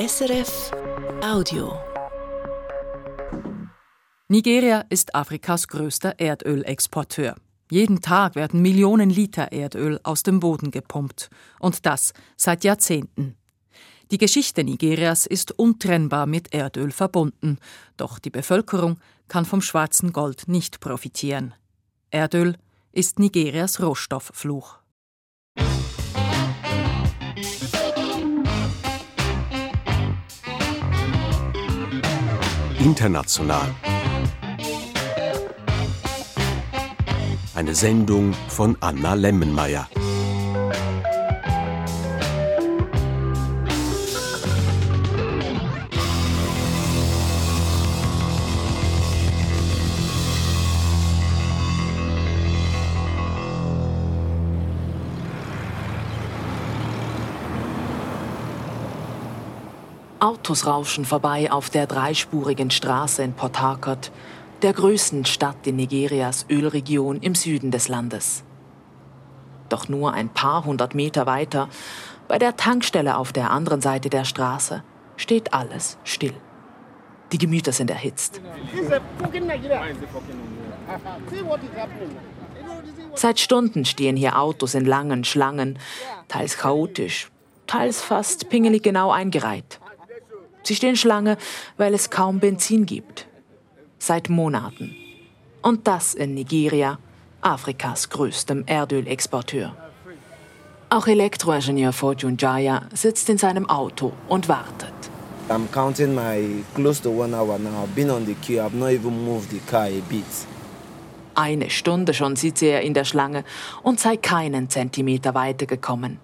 SRF Audio. Nigeria ist Afrikas größter Erdölexporteur. Jeden Tag werden Millionen Liter Erdöl aus dem Boden gepumpt. Und das seit Jahrzehnten. Die Geschichte Nigerias ist untrennbar mit Erdöl verbunden. Doch die Bevölkerung kann vom schwarzen Gold nicht profitieren. Erdöl ist Nigerias Rohstofffluch. International. Eine Sendung von Anna Lemmenmeier. Autos rauschen vorbei auf der dreispurigen Straße in Port Harcourt, der größten Stadt in Nigerias Ölregion im Süden des Landes. Doch nur ein paar hundert Meter weiter, bei der Tankstelle auf der anderen Seite der Straße, steht alles still. Die Gemüter sind erhitzt. Seit Stunden stehen hier Autos in langen Schlangen, teils chaotisch, teils fast pingelig genau eingereiht. Sie stehen Schlange, weil es kaum Benzin gibt. Seit Monaten. Und das in Nigeria, Afrikas größtem Erdölexporteur. Auch Elektroingenieur Fortune Jaya sitzt in seinem Auto und wartet. I'm counting my close to one hour now. I've been on the queue. I've not even moved the car a bit. Eine Stunde schon sitzt er in der Schlange und sei keinen Zentimeter weitergekommen.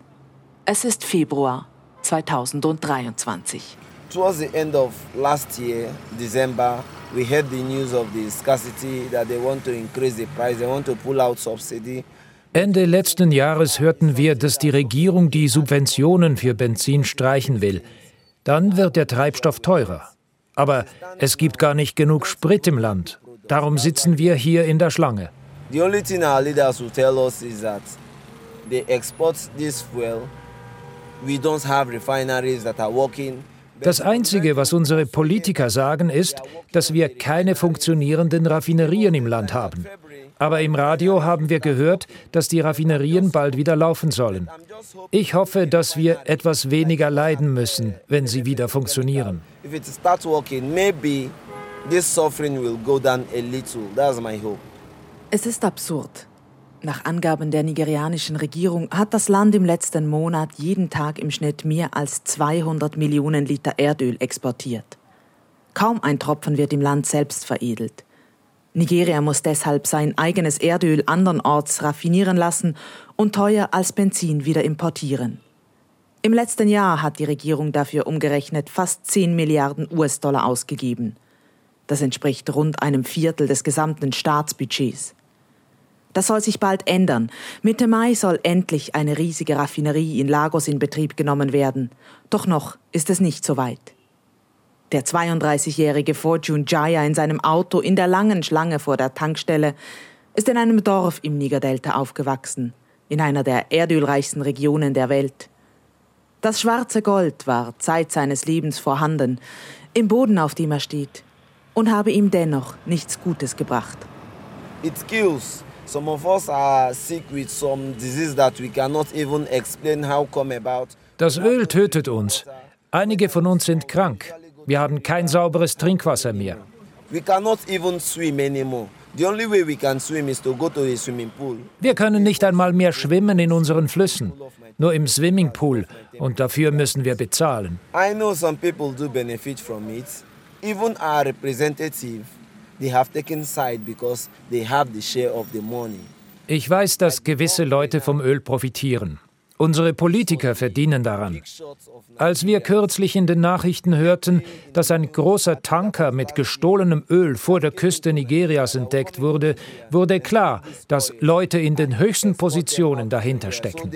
Es ist Februar 2023. Towards the end of last year, December, we heard the news of the scarcity that they want to increase the price, they want to pull out subsidy. Ende letzten Jahres hörten wir, dass die Regierung die Subventionen für Benzin streichen will. Dann wird der Treibstoff teurer. Aber es gibt gar nicht genug Sprit im Land. Darum sitzen wir hier in der Schlange. The only thing our leaders will tell us is that they export this fuel. We don't have refineries that are working. Das Einzige, was unsere Politiker sagen, ist, dass wir keine funktionierenden Raffinerien im Land haben. Aber im Radio haben wir gehört, dass die Raffinerien bald wieder laufen sollen. Ich hoffe, dass wir etwas weniger leiden müssen, wenn sie wieder funktionieren. If it starts working, maybe this suffering will go down a little. That's my hope. Es ist absurd. Nach Angaben der nigerianischen Regierung hat das Land im letzten Monat jeden Tag im Schnitt mehr als 200 Millionen Liter Erdöl exportiert. Kaum ein Tropfen wird im Land selbst veredelt. Nigeria muss deshalb sein eigenes Erdöl andernorts raffinieren lassen und teuer als Benzin wieder importieren. Im letzten Jahr hat die Regierung dafür umgerechnet fast 10 Milliarden US-Dollar ausgegeben. Das entspricht rund einem Viertel des gesamten Staatsbudgets. Das soll sich bald ändern. Mitte Mai soll endlich eine riesige Raffinerie in Lagos in Betrieb genommen werden. Doch noch ist es nicht so weit. Der 32-jährige Fortune Jaya in seinem Auto in der langen Schlange vor der Tankstelle ist in einem Dorf im Nigerdelta aufgewachsen, in einer der erdölreichsten Regionen der Welt. Das schwarze Gold war Zeit seines Lebens vorhanden, im Boden, auf dem er steht, und habe ihm dennoch nichts Gutes gebracht. It kills. Some of us are sick with some disease that we cannot even explain how come about. Das Öl tötet uns. Einige von uns sind krank. Wir haben kein sauberes Trinkwasser mehr. We cannot even swim anymore. The only way we can swim is to go to a swimming pool. Wir können nicht einmal mehr schwimmen in unseren Flüssen, nur im Swimmingpool und dafür müssen wir bezahlen. I know some people do benefit from it. Even our representative, they have taken side because they have the share of the money. Ich weiß, dass gewisse Leute vom Öl profitieren. Unsere Politiker verdienen daran. Als wir kürzlich in den Nachrichten hörten, dass ein großer Tanker mit gestohlenem Öl vor der Küste Nigerias entdeckt wurde, wurde klar, dass Leute in den höchsten Positionen dahinter stecken.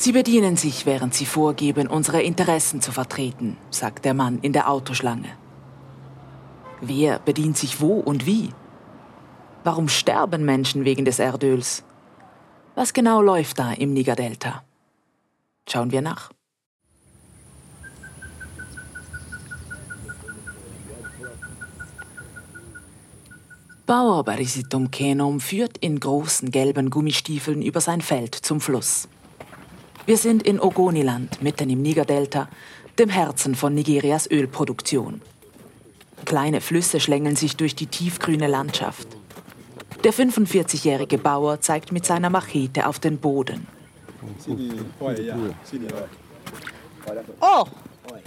Sie bedienen sich, während sie vorgeben, unsere Interessen zu vertreten, sagt der Mann in der Autoschlange. Wer bedient sich wo und wie? Warum sterben Menschen wegen des Erdöls? Was genau läuft da im Nigerdelta? Schauen wir nach. Bauer Barisitum Kenom führt in großen gelben Gummistiefeln über sein Feld zum Fluss. Wir sind in Ogoniland, mitten im Nigerdelta, dem Herzen von Nigerias Ölproduktion. Kleine Flüsse schlängeln sich durch die tiefgrüne Landschaft. Der 45-jährige Bauer zeigt mit seiner Machete auf den Boden. Oh!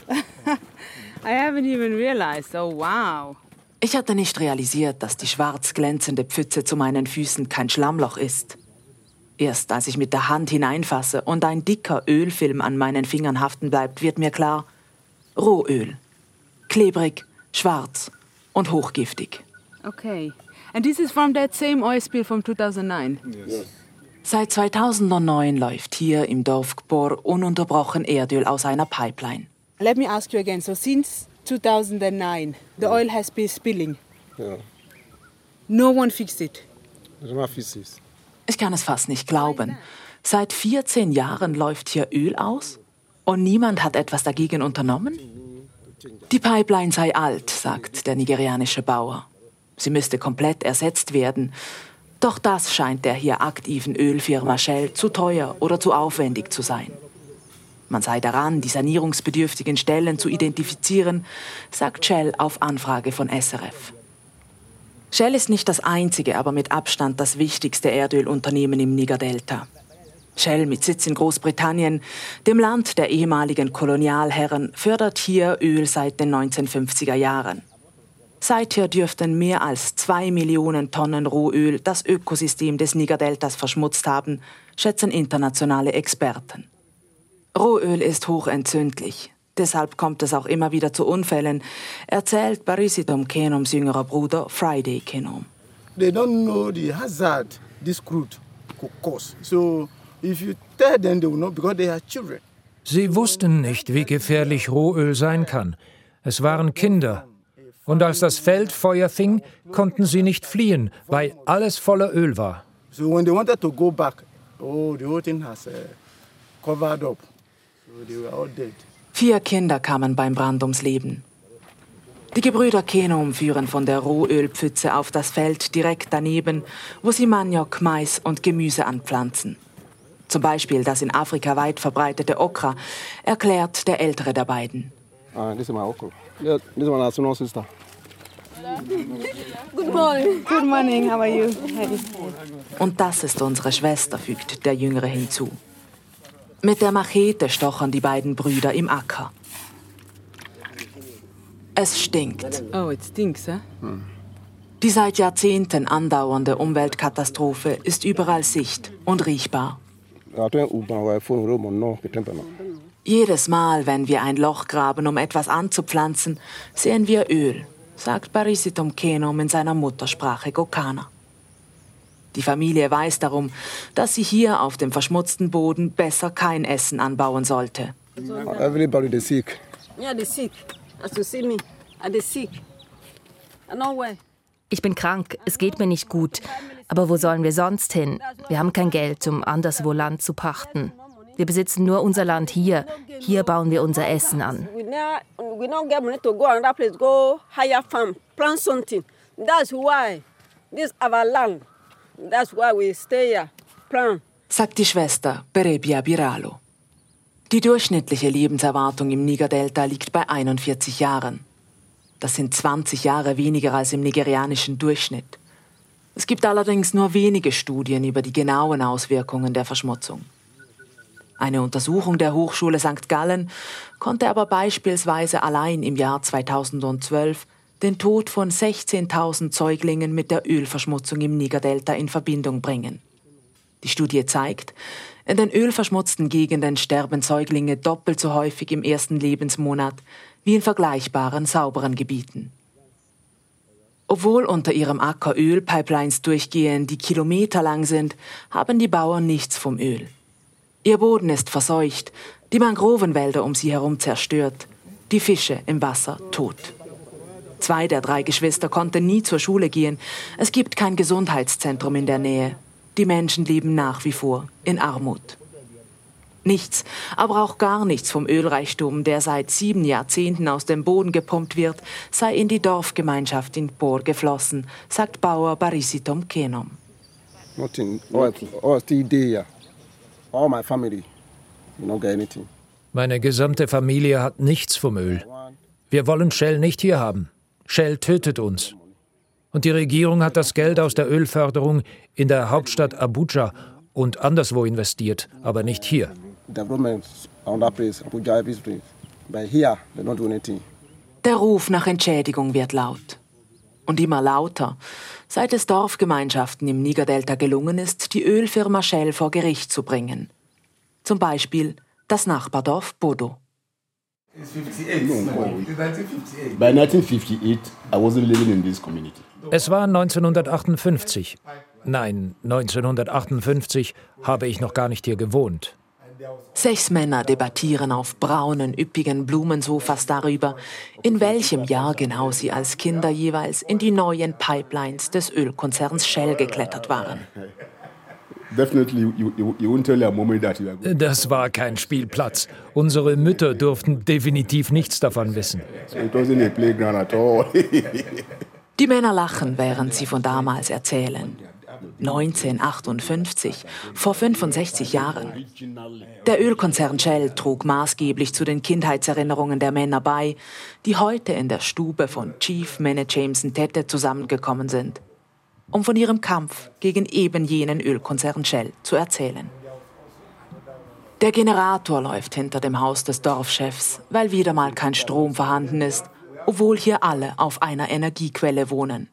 I haven't even realized. Oh, wow. Ich hatte nicht realisiert, dass die schwarz glänzende Pfütze zu meinen Füßen kein Schlammloch ist. Erst als ich mit der Hand hineinfasse und ein dicker Ölfilm an meinen Fingern haften bleibt, wird mir klar, Rohöl. Klebrig, schwarz und hochgiftig. Okay. And this is from that same oil spill from 2009? Yes. Seit 2009 läuft hier im Dorf Gbor ununterbrochen Erdöl aus einer Pipeline. Let me ask you again. So since 2009, the oil has been spilling. Yeah. No one fixed it. Ich kann es fast nicht glauben. Seit 14 Jahren läuft hier Öl aus und niemand hat etwas dagegen unternommen? Die Pipeline sei alt, sagt der nigerianische Bauer. Sie müsste komplett ersetzt werden. Doch das scheint der hier aktiven Ölfirma Shell zu teuer oder zu aufwendig zu sein. Man sei daran, die sanierungsbedürftigen Stellen zu identifizieren, sagt Shell auf Anfrage von SRF. Shell ist nicht das einzige, aber mit Abstand das wichtigste Erdölunternehmen im Niger-Delta. Shell mit Sitz in Großbritannien, dem Land der ehemaligen Kolonialherren, fördert hier Öl seit den 1950er Jahren. Seither dürften mehr als zwei Millionen Tonnen Rohöl das Ökosystem des Niger-Deltas verschmutzt haben, schätzen internationale Experten. Rohöl ist hochentzündlich. Deshalb kommt es auch immer wieder zu Unfällen, erzählt Barisidom Kenoms jüngerer Bruder Friday Kenom. They don't know the hazard this crude could cause. So if you tell them, they will know because they are children. Sie wussten nicht, wie gefährlich Rohöl sein kann. Es waren Kinder. Und als das Feld Feuer fing, konnten sie nicht fliehen, weil alles voller Öl war. So when they wanted to go back, oh, the whole thing has uh, covered up. So they were all dead. Vier Kinder kamen beim Brand ums Leben. Die Gebrüder Kenom führen von der Rohölpfütze auf das Feld direkt daneben, wo sie Maniok, Mais und Gemüse anpflanzen. Zum Beispiel das in Afrika weit verbreitete Okra, erklärt der ältere der beiden. Uh, this is my okra. Yeah, this is my sister. Good morning. Good morning. How are you? Hey. Und das ist unsere Schwester, fügt der Jüngere hinzu. Mit der Machete stochern die beiden Brüder im Acker. Es stinkt. Oh, it stinks, huh? Die seit Jahrzehnten andauernde Umweltkatastrophe ist überall sicht- und riechbar. Jedes Mal, wenn wir ein Loch graben, um etwas anzupflanzen, sehen wir Öl, sagt Barisitum Kenom in seiner Muttersprache Gokana. Die Familie weiß darum, dass sie hier auf dem verschmutzten Boden besser kein Essen anbauen sollte. Everybody is sick. Yeah, they sick. As you see me, I they sick. I know where. Ich bin krank, es geht mir nicht gut. Aber wo sollen wir sonst hin? Wir haben kein Geld, um anderswo Land zu pachten. Wir besitzen nur unser Land hier. Hier bauen wir unser Essen an. We now we don't get money to go another place, go hire farm, plant something. That's why this our land. Sagt die Schwester Berebia Biralo. Die durchschnittliche Lebenserwartung im Niger-Delta liegt bei 41 Jahren. Das sind 20 Jahre weniger als im nigerianischen Durchschnitt. Es gibt allerdings nur wenige Studien über die genauen Auswirkungen der Verschmutzung. Eine Untersuchung der Hochschule St. Gallen konnte aber beispielsweise allein im Jahr 2012 den Tod von 16.000 Säuglingen mit der Ölverschmutzung im Niger-Delta in Verbindung bringen. Die Studie zeigt, in den ölverschmutzten Gegenden sterben Säuglinge doppelt so häufig im ersten Lebensmonat wie in vergleichbaren sauberen Gebieten. Obwohl unter ihrem Acker Ölpipelines durchgehen, die kilometerlang sind, haben die Bauern nichts vom Öl. Ihr Boden ist verseucht, die Mangrovenwälder um sie herum zerstört, die Fische im Wasser tot. Zwei der drei Geschwister konnten nie zur Schule gehen. Es gibt kein Gesundheitszentrum in der Nähe. Die Menschen leben nach wie vor in Armut. Nichts, aber auch gar nichts vom Ölreichtum, der seit sieben Jahrzehnten aus dem Boden gepumpt wird, sei in die Dorfgemeinschaft in Por geflossen, sagt Bauer Barisitom Kenom. Nothing. All, all still there. All my family, you don't get anything. Meine gesamte Familie hat nichts vom Öl. Wir wollen Shell nicht hier haben. Shell tötet uns. Und die Regierung hat das Geld aus der Ölförderung in der Hauptstadt Abuja und anderswo investiert, aber nicht hier. Der Ruf nach Entschädigung wird laut. Und immer lauter, seit es Dorfgemeinschaften im Nigerdelta gelungen ist, die Ölfirma Shell vor Gericht zu bringen. Zum Beispiel das Nachbardorf Bodo. By 1958, I wasn't living in this community. Es war 1958. Nein, 1958 habe ich noch gar nicht hier gewohnt. Sechs Männer debattieren auf braunen, üppigen Blumensofas darüber, in welchem Jahr genau sie als Kinder jeweils in die neuen Pipelines des Ölkonzerns Shell geklettert waren. Das war kein Spielplatz. Unsere Mütter durften definitiv nichts davon wissen. Die Männer lachen, während sie von damals erzählen. 1958, vor 65 Jahren. Der Ölkonzern Shell trug maßgeblich zu den Kindheitserinnerungen der Männer bei, die heute in der Stube von Chief Mene Jameson Tete zusammengekommen sind, um von ihrem Kampf gegen eben jenen Ölkonzern Shell zu erzählen. Der Generator läuft hinter dem Haus des Dorfchefs, weil wieder mal kein Strom vorhanden ist, obwohl hier alle auf einer Energiequelle wohnen.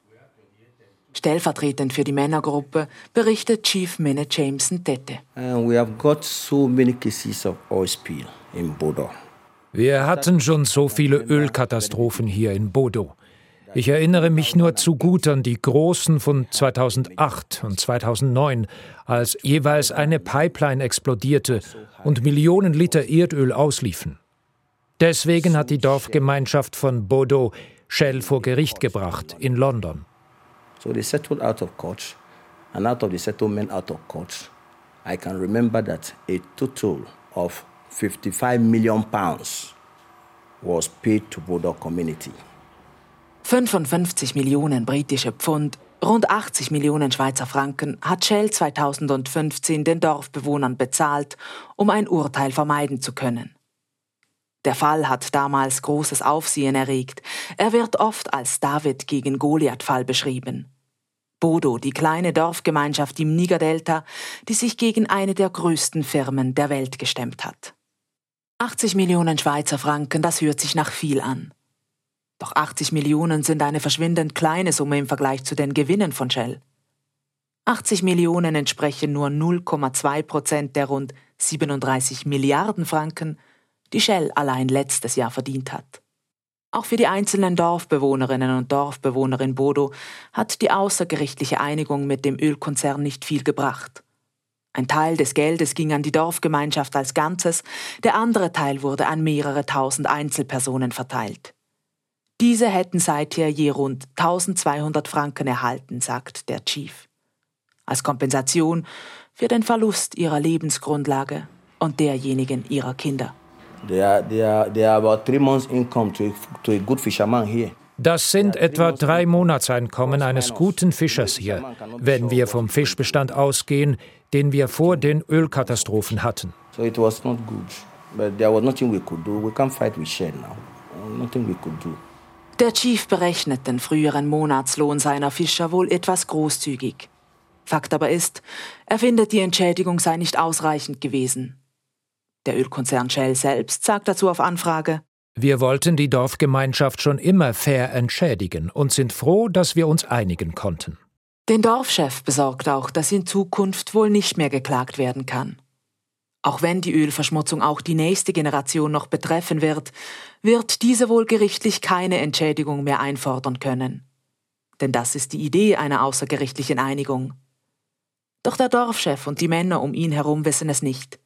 Stellvertretend für die Männergruppe berichtet Chief Minne Jameson Tete. Wir hatten schon so viele Ölkatastrophen hier in Bodo. Ich erinnere mich nur zu gut an die großen von 2008 und 2009, als jeweils eine Pipeline explodierte und Millionen Liter Erdöl ausliefen. Deswegen hat die Dorfgemeinschaft von Bodo Shell vor Gericht gebracht in London. So they settled out of court, and out of the settlement out of court, I can remember that a total of 55 million pounds was paid to Bodo community. 55 Millionen britische Pfund, rund 80 Millionen Schweizer Franken hat Shell 2015 den Dorfbewohnern bezahlt, um ein Urteil vermeiden zu können. Der Fall hat damals großes Aufsehen erregt. Er wird oft als David gegen Goliath-Fall beschrieben. Bodo, die kleine Dorfgemeinschaft im Nigerdelta, die sich gegen eine der größten Firmen der Welt gestemmt hat. 80 Millionen Schweizer Franken, das hört sich nach viel an. Doch 80 Millionen sind eine verschwindend kleine Summe im Vergleich zu den Gewinnen von Shell. 80 Millionen entsprechen nur 0,2 Prozent der rund 37 Milliarden Franken, die Shell allein letztes Jahr verdient hat. Auch für die einzelnen Dorfbewohnerinnen und Dorfbewohner in Bodo hat die außergerichtliche Einigung mit dem Ölkonzern nicht viel gebracht. Ein Teil des Geldes ging an die Dorfgemeinschaft als Ganzes, der andere Teil wurde an mehrere tausend Einzelpersonen verteilt. Diese hätten seither je rund 1200 Franken erhalten, sagt der Chief. Als Kompensation für den Verlust ihrer Lebensgrundlage und derjenigen ihrer Kinder. Das sind etwa drei Monatseinkommen eines guten Fischers hier, wenn wir vom Fischbestand ausgehen, den wir vor den Ölkatastrophen hatten. Der Chief berechnet den früheren Monatslohn seiner Fischer wohl etwas großzügig. Fakt aber ist, er findet, die Entschädigung sei nicht ausreichend gewesen. Der Ölkonzern Shell selbst sagt dazu auf Anfrage, wir wollten die Dorfgemeinschaft schon immer fair entschädigen und sind froh, dass wir uns einigen konnten. Den Dorfchef besorgt auch, dass in Zukunft wohl nicht mehr geklagt werden kann. Auch wenn die Ölverschmutzung auch die nächste Generation noch betreffen wird, wird diese wohl gerichtlich keine Entschädigung mehr einfordern können. Denn das ist die Idee einer außergerichtlichen Einigung. Doch der Dorfchef und die Männer um ihn herum wissen es nicht.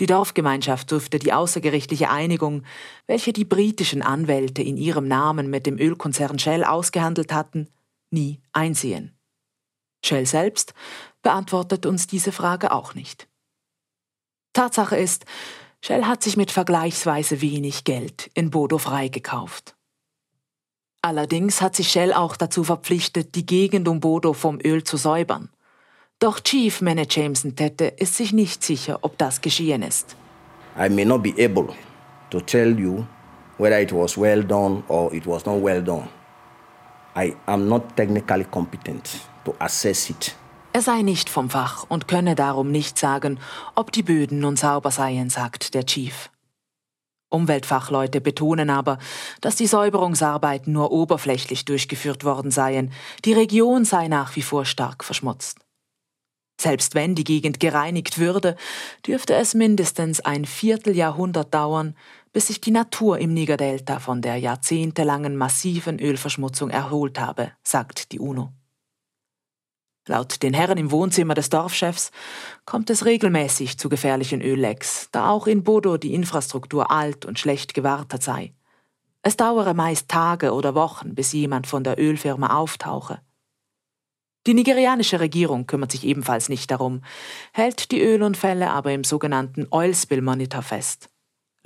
Die Dorfgemeinschaft durfte die außergerichtliche Einigung, welche die britischen Anwälte in ihrem Namen mit dem Ölkonzern Shell ausgehandelt hatten, nie einsehen. Shell selbst beantwortet uns diese Frage auch nicht. Tatsache ist, Shell hat sich mit vergleichsweise wenig Geld in Bodo freigekauft. Allerdings hat sich Shell auch dazu verpflichtet, die Gegend um Bodo vom Öl zu säubern. Doch Chief Manager Jameson Tette ist sich nicht sicher, ob das geschehen ist. I may not be able to tell you whether it was well done or it was not well done. I am not technically competent to assess it. Er sei nicht vom Fach und könne darum nicht sagen, ob die Böden nun sauber seien, sagt der Chief. Umweltfachleute betonen aber, dass die Säuberungsarbeiten nur oberflächlich durchgeführt worden seien, die Region sei nach wie vor stark verschmutzt. Selbst wenn die Gegend gereinigt würde, dürfte es mindestens ein Vierteljahrhundert dauern, bis sich die Natur im Nigerdelta von der jahrzehntelangen massiven Ölverschmutzung erholt habe, sagt die UNO. Laut den Herren im Wohnzimmer des Dorfchefs kommt es regelmäßig zu gefährlichen Öllecks, da auch in Bodo die Infrastruktur alt und schlecht gewartet sei. Es dauere meist Tage oder Wochen, bis jemand von der Ölfirma auftauche. Die nigerianische Regierung kümmert sich ebenfalls nicht darum, hält die Ölunfälle aber im sogenannten Oil Spill Monitor fest.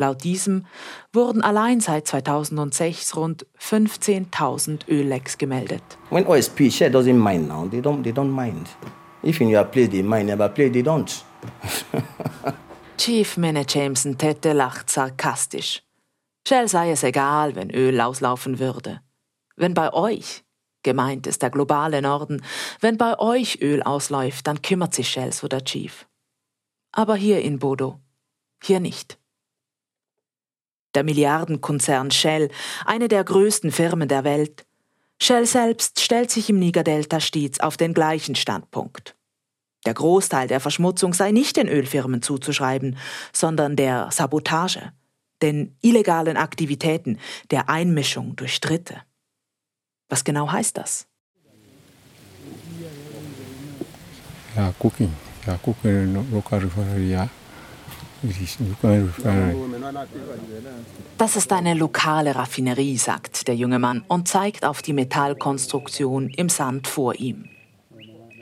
Laut diesem wurden allein seit 2006 rund 15.000 Öllecks gemeldet. When OSP share doesn't mind now, they don't, they don't mind. If in your place they mind, never play, they don't. Chief Manager Jameson Tette lacht sarkastisch. Shell sei es egal, wenn Öl auslaufen würde. Wenn bei euch, gemeint ist der globale Norden, wenn bei euch Öl ausläuft, dann kümmert sich Shell, so der Chief. Aber hier in Bodo, hier nicht. Der Milliardenkonzern Shell, eine der größten Firmen der Welt. Shell selbst stellt sich im Niger-Delta stets auf den gleichen Standpunkt. Der Großteil der Verschmutzung sei nicht den Ölfirmen zuzuschreiben, sondern der Sabotage, den illegalen Aktivitäten, der Einmischung durch Dritte. Was genau heißt das? Ja, cooking. Ja, cooking local refinery, ja. Das ist eine lokale Raffinerie, sagt der junge Mann und zeigt auf die Metallkonstruktion im Sand vor ihm.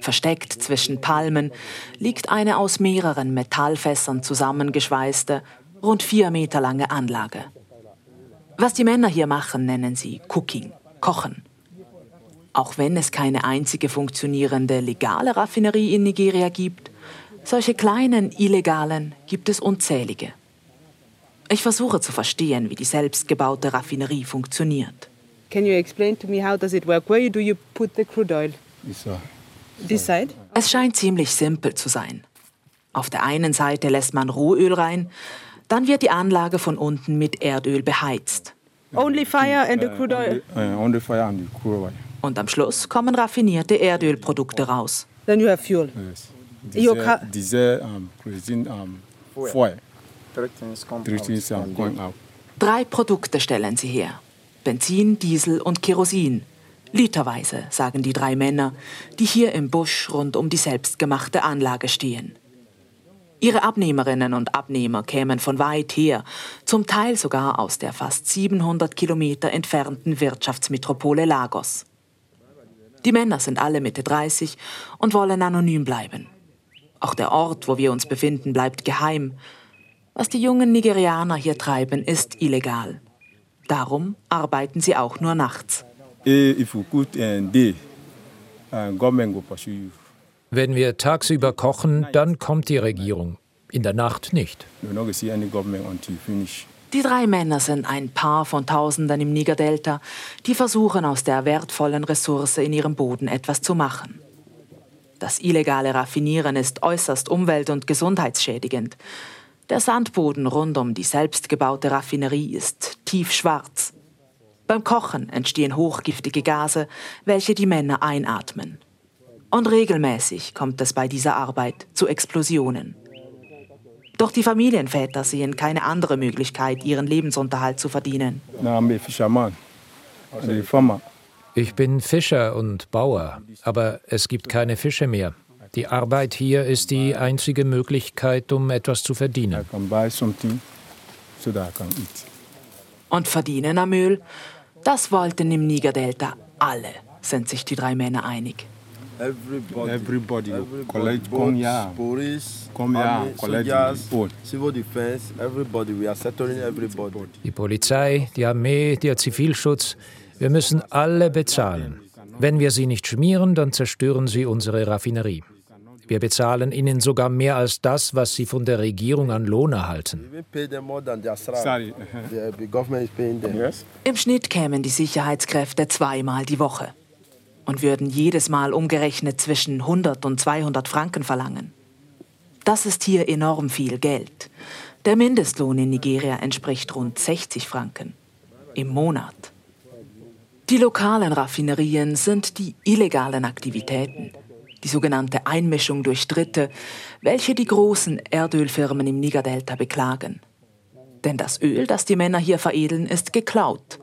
Versteckt zwischen Palmen liegt eine aus mehreren Metallfässern zusammengeschweißte, rund vier Meter lange Anlage. Was die Männer hier machen, nennen sie Cooking, Kochen. Auch wenn es keine einzige funktionierende legale Raffinerie in Nigeria gibt, solche kleinen illegalen gibt es unzählige. Ich versuche zu verstehen, wie die selbstgebaute Raffinerie funktioniert. Can you explain to me how does it work? Where do you put the crude oil? This side? Es scheint ziemlich simpel zu sein. Auf der einen Seite lässt man Rohöl rein, dann wird die Anlage von unten mit Erdöl beheizt. Only fire and the crude oil. Only fire and the crude oil. Und am Schluss kommen raffinierte Erdölprodukte raus. Then you have fuel. Yes. Um, um, foil. Three things are going out. Drei Produkte stellen sie her. Benzin, Diesel und Kerosin. Literweise, sagen die drei Männer, die hier im Busch rund um die selbstgemachte Anlage stehen. Ihre Abnehmerinnen und Abnehmer kämen von weit her, zum Teil sogar aus der fast 700 Kilometer entfernten Wirtschaftsmetropole Lagos. Die Männer sind alle Mitte 30 und wollen anonym bleiben. Auch der Ort, wo wir uns befinden, bleibt geheim. Was die jungen Nigerianer hier treiben, ist illegal. Darum arbeiten sie auch nur nachts. Wenn wir tagsüber kochen, dann kommt die Regierung. In der Nacht nicht. Die drei Männer sind ein Paar von Tausenden im Niger-Delta, die versuchen, aus der wertvollen Ressource in ihrem Boden etwas zu machen. Das illegale Raffinieren ist äußerst umwelt- und gesundheitsschädigend. Der Sandboden rund um die selbstgebaute Raffinerie ist tiefschwarz. Beim Kochen entstehen hochgiftige Gase, welche die Männer einatmen. Und regelmäßig kommt es bei dieser Arbeit zu Explosionen. Doch die Familienväter sehen keine andere Möglichkeit, ihren Lebensunterhalt zu verdienen. Ich bin Fischer und Bauer, aber es gibt keine Fische mehr. Die Arbeit hier ist die einzige Möglichkeit, um etwas zu verdienen. Und verdienen am Öl? Das wollten im Niger-Delta alle, sind sich die drei Männer einig. Everybody, everybody, everybody come here, police, come here, soldiers, civil defense, everybody. We are settling everybody. Die Polizei, die Armee, der Zivilschutz, wir müssen alle bezahlen. Wenn wir sie nicht schmieren, dann zerstören sie unsere Raffinerie. Wir bezahlen ihnen sogar mehr als das, was sie von der Regierung an Lohn erhalten. Im Schnitt kämen die Sicherheitskräfte zweimal die Woche und würden jedes Mal umgerechnet zwischen 100 und 200 Franken verlangen. Das ist hier enorm viel Geld. Der Mindestlohn in Nigeria entspricht rund 60 Franken im Monat. Die lokalen Raffinerien sind die illegalen Aktivitäten, die sogenannte Einmischung durch Dritte, welche die großen Erdölfirmen im Nigerdelta beklagen. Denn das Öl, das die Männer hier veredeln, ist geklaut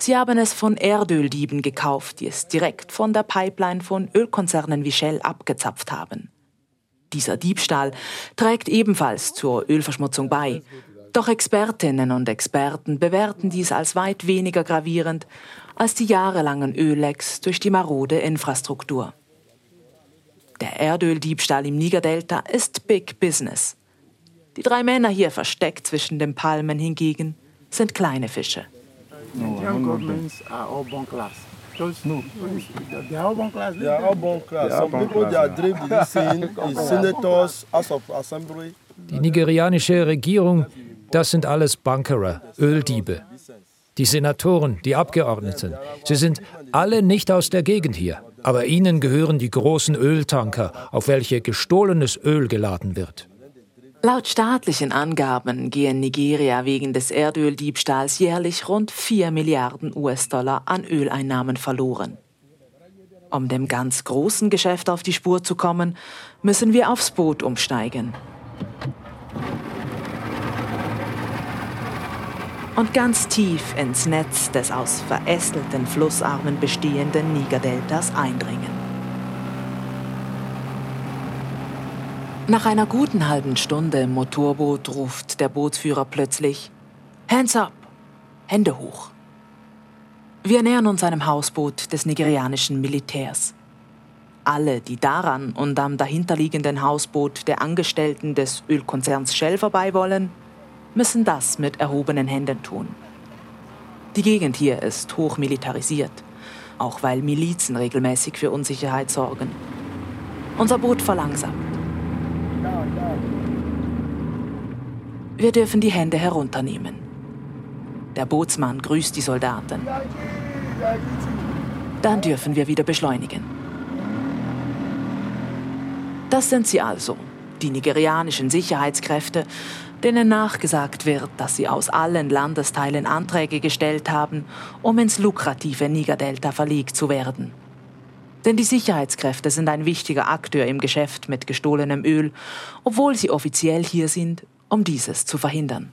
Sie haben es von Erdöldieben gekauft, die es direkt von der Pipeline von Ölkonzernen wie Shell abgezapft haben. Dieser Diebstahl trägt ebenfalls zur Ölverschmutzung bei. Doch Expertinnen und Experten bewerten dies als weit weniger gravierend als die jahrelangen Öllecks durch die marode Infrastruktur. Der Erdöldiebstahl im Nigerdelta ist Big Business. Die drei Männer hier versteckt zwischen den Palmen hingegen sind kleine Fische. Nigerian governments are all born class. Just no. They are all born class. They are all born class. Some people they are draped in this scene is senators, House of Assembly. Die nigerianische Regierung, das sind alles Bankerer, Öldiebe. Die Senatoren, die Abgeordneten, sie sind alle nicht aus der Gegend hier. Aber ihnen gehören die großen Öltanker, auf welche gestohlenes Öl geladen wird. Laut staatlichen Angaben gehen Nigeria wegen des Erdöldiebstahls jährlich rund 4 Milliarden US-Dollar an Öleinnahmen verloren. Um dem ganz großen Geschäft auf die Spur zu kommen, müssen wir aufs Boot umsteigen. Und ganz tief ins Netz des aus verästelten Flussarmen bestehenden Nigerdeltas eindringen. Nach einer guten halben Stunde im Motorboot ruft der Bootsführer plötzlich Hands up, Hände hoch. Wir nähern uns einem Hausboot des nigerianischen Militärs. Alle, die daran und am dahinterliegenden Hausboot der Angestellten des Ölkonzerns Shell vorbei wollen, müssen das mit erhobenen Händen tun. Die Gegend hier ist hoch militarisiert, auch weil Milizen regelmäßig für Unsicherheit sorgen. Unser Boot verlangsamt. Wir dürfen die Hände herunternehmen. Der Bootsmann grüßt die Soldaten. Dann dürfen wir wieder beschleunigen. Das sind sie also, die nigerianischen Sicherheitskräfte, denen nachgesagt wird, dass sie aus allen Landesteilen Anträge gestellt haben, um ins lukrative Nigerdelta verlegt zu werden. Denn die Sicherheitskräfte sind ein wichtiger Akteur im Geschäft mit gestohlenem Öl, obwohl sie offiziell hier sind, um dieses zu verhindern.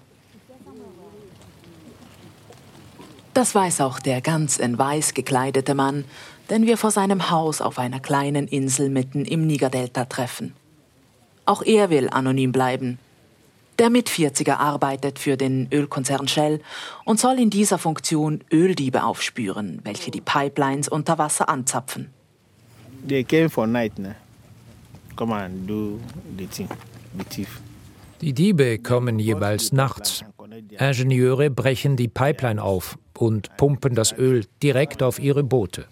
Das weiß auch der ganz in weiß gekleidete Mann, den wir vor seinem Haus auf einer kleinen Insel mitten im Nigerdelta treffen. Auch er will anonym bleiben. Der Mit-40er arbeitet für den Ölkonzern Shell und soll in dieser Funktion Öldiebe aufspüren, welche die Pipelines unter Wasser anzapfen. They came for night, ne? Come and do the thing, the thief. Die Diebe kommen jeweils nachts. Ingenieure brechen die Pipeline auf und pumpen das Öl direkt auf ihre Boote.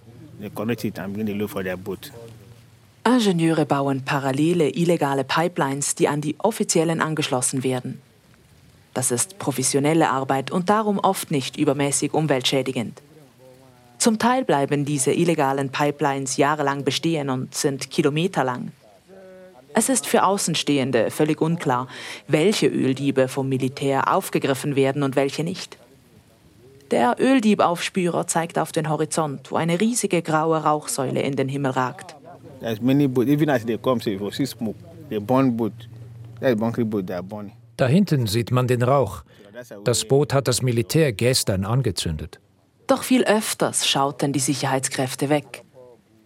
Ingenieure bauen parallele illegale Pipelines, die an die offiziellen angeschlossen werden. Das ist professionelle Arbeit und darum oft nicht übermäßig umweltschädigend. Zum Teil bleiben diese illegalen Pipelines jahrelang bestehen und sind kilometerlang. Es ist für Außenstehende völlig unklar, welche Öldiebe vom Militär aufgegriffen werden und welche nicht. Der Öldiebaufspürer zeigt auf den Horizont, wo eine riesige graue Rauchsäule in den Himmel ragt. Da hinten sieht man den Rauch. Das Boot hat das Militär gestern angezündet. Doch viel öfters schauten die Sicherheitskräfte weg.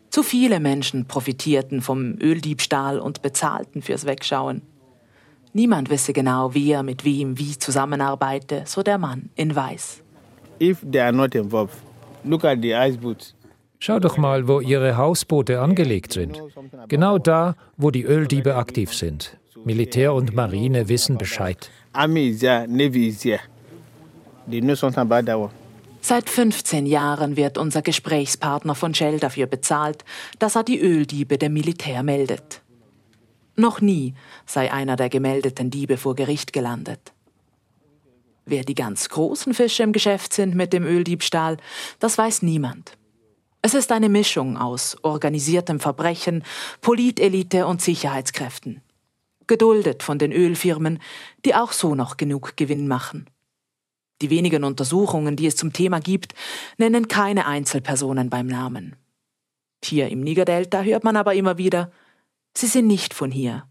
Zu viele Menschen profitierten vom Öldiebstahl und bezahlten fürs Wegschauen. Niemand wisse genau, wer mit wem wie zusammenarbeite, so der Mann in Weiß. If they are not involved, look at the ice boots. Schau doch mal, wo ihre Hausboote angelegt sind. Genau da, wo die Öldiebe aktiv sind. Militär und Marine wissen Bescheid. Seit 15 Jahren wird unser Gesprächspartner von Shell dafür bezahlt, dass er die Öldiebe dem Militär meldet. Noch nie sei einer der gemeldeten Diebe vor Gericht gelandet. Wer die ganz großen Fische im Geschäft sind mit dem Öldiebstahl, das weiß niemand. Es ist eine Mischung aus organisiertem Verbrechen, Politelite und Sicherheitskräften. Geduldet von den Ölfirmen, die auch so noch genug Gewinn machen. Die wenigen Untersuchungen, die es zum Thema gibt, nennen keine Einzelpersonen beim Namen. Hier im Nigerdelta hört man aber immer wieder, sie sind nicht von hier.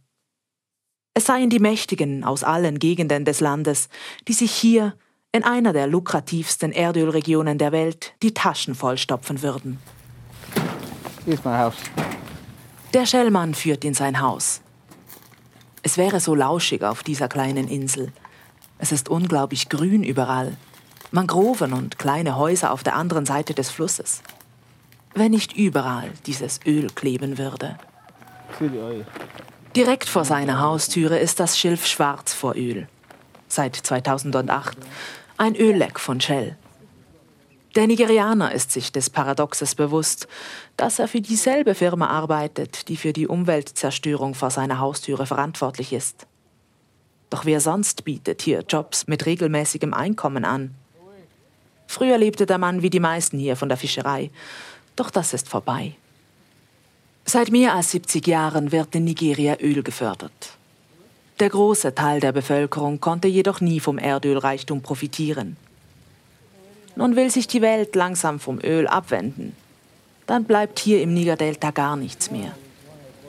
Es seien die Mächtigen aus allen Gegenden des Landes, die sich hier in einer der lukrativsten Erdölregionen der Welt die Taschen vollstopfen würden. Der Schellmann führt in sein Haus. Es wäre so lauschig auf dieser kleinen Insel. Es ist unglaublich grün überall. Mangroven und kleine Häuser auf der anderen Seite des Flusses. Wenn nicht überall dieses Öl kleben würde. Direkt vor seiner Haustüre ist das Schilf schwarz vor Öl. Seit 2008 ein Ölleck von Shell. Der Nigerianer ist sich des Paradoxes bewusst, dass er für dieselbe Firma arbeitet, die für die Umweltzerstörung vor seiner Haustüre verantwortlich ist. Doch wer sonst bietet hier Jobs mit regelmäßigem Einkommen an? Früher lebte der Mann wie die meisten hier von der Fischerei, doch das ist vorbei. Seit mehr als 70 Jahren wird in Nigeria Öl gefördert. Der große Teil der Bevölkerung konnte jedoch nie vom Erdölreichtum profitieren. Nun will sich die Welt langsam vom Öl abwenden. Dann bleibt hier im Nigerdelta gar nichts mehr.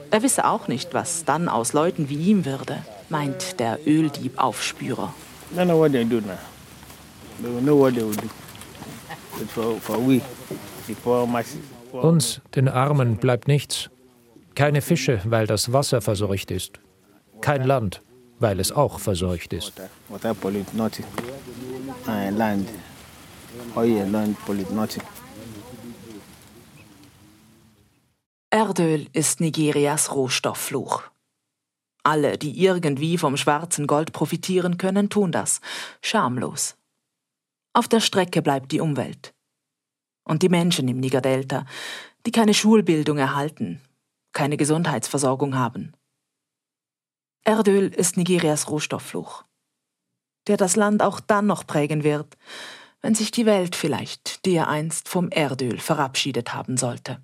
Er wisse auch nicht, was dann aus Leuten wie ihm würde meint der Öldieb-Aufspürer. Uns, den Armen, bleibt nichts. Keine Fische, weil das Wasser verseucht ist. Kein Land, weil es auch verseucht ist. Erdöl ist Nigerias Rohstofffluch. Alle, die irgendwie vom schwarzen Gold profitieren können, tun das, schamlos. Auf der Strecke bleibt die Umwelt. Und die Menschen im Nigerdelta, die keine Schulbildung erhalten, keine Gesundheitsversorgung haben. Erdöl ist Nigerias Rohstofffluch, der das Land auch dann noch prägen wird, wenn sich die Welt vielleicht dereinst vom Erdöl verabschiedet haben sollte.